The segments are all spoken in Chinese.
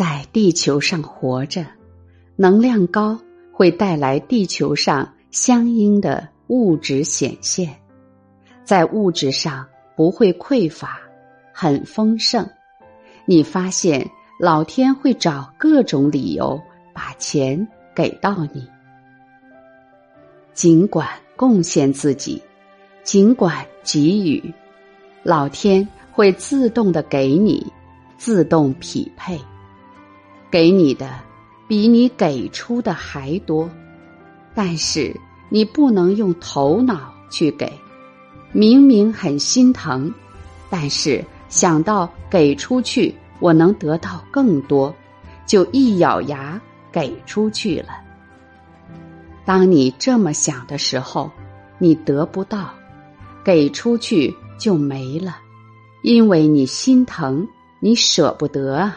在地球上活着，能量高会带来地球上相应的物质显现，在物质上不会匮乏，很丰盛。你发现老天会找各种理由把钱给到你，尽管贡献自己，尽管给予，老天会自动的给你，自动匹配，给你的比你给出的还多，但是你不能用头脑去给，明明很心疼，但是。想到给出去，我能得到更多，就一咬牙给出去了。当你这么想的时候，你得不到，给出去就没了，因为你心疼，你舍不得啊，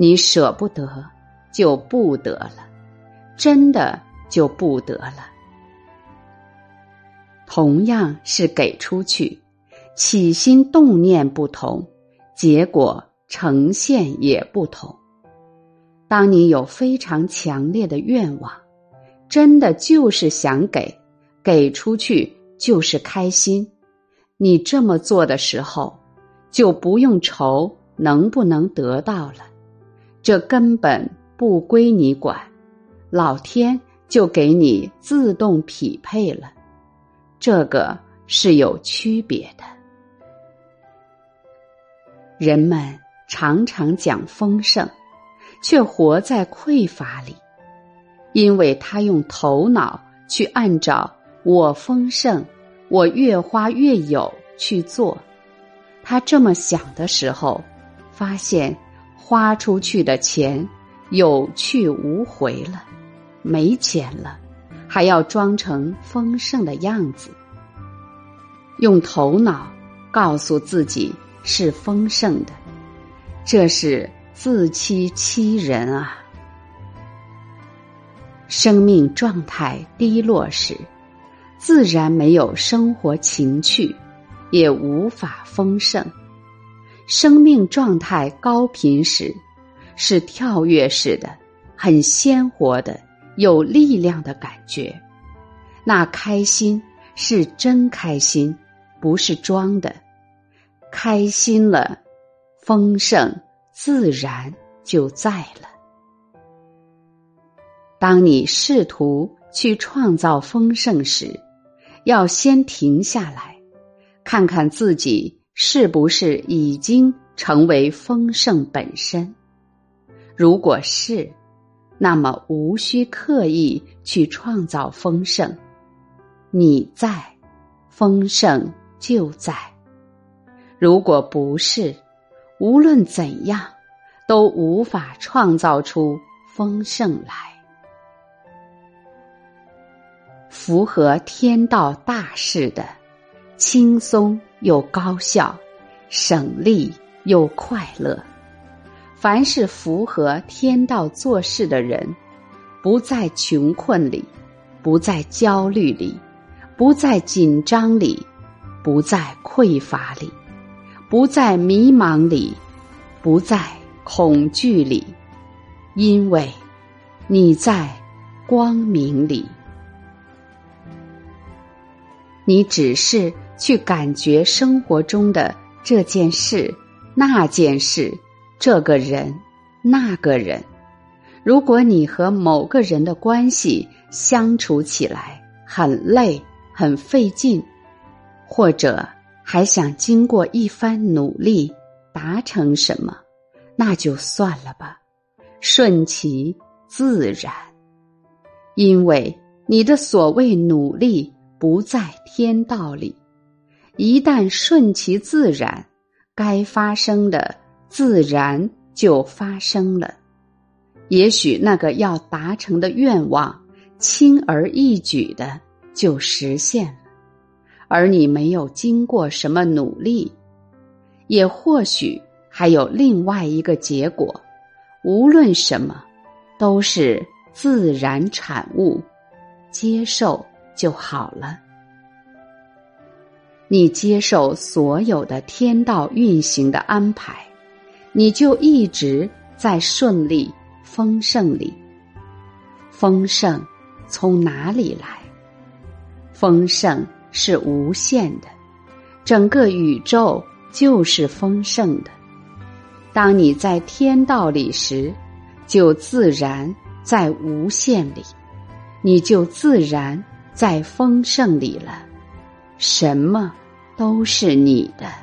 你舍不得就不得了，真的就不得了。同样是给出去。起心动念不同，结果呈现也不同。当你有非常强烈的愿望，真的就是想给，给出去就是开心。你这么做的时候，就不用愁能不能得到了，这根本不归你管，老天就给你自动匹配了。这个是有区别的。人们常常讲丰盛，却活在匮乏里，因为他用头脑去按照“我丰盛，我越花越有”去做。他这么想的时候，发现花出去的钱有去无回了，没钱了，还要装成丰盛的样子，用头脑告诉自己。是丰盛的，这是自欺欺人啊！生命状态低落时，自然没有生活情趣，也无法丰盛；生命状态高频时，是跳跃式的，很鲜活的、有力量的感觉。那开心是真开心，不是装的。开心了，丰盛自然就在了。当你试图去创造丰盛时，要先停下来，看看自己是不是已经成为丰盛本身。如果是，那么无需刻意去创造丰盛，你在，丰盛就在。如果不是，无论怎样，都无法创造出丰盛来。符合天道大事的，轻松又高效，省力又快乐。凡是符合天道做事的人，不在穷困里，不在焦虑里，不在紧张里，不在匮乏里。不在迷茫里，不在恐惧里，因为你在光明里。你只是去感觉生活中的这件事、那件事、这个人、那个人。如果你和某个人的关系相处起来很累、很费劲，或者。还想经过一番努力达成什么，那就算了吧，顺其自然。因为你的所谓努力不在天道里，一旦顺其自然，该发生的自然就发生了。也许那个要达成的愿望，轻而易举的就实现了。而你没有经过什么努力，也或许还有另外一个结果。无论什么，都是自然产物，接受就好了。你接受所有的天道运行的安排，你就一直在顺利、丰盛里。丰盛从哪里来？丰盛是无限的，整个宇宙就是丰盛的。当你在天道里时，就自然在无限里，你就自然在丰盛里了。什么都是你的。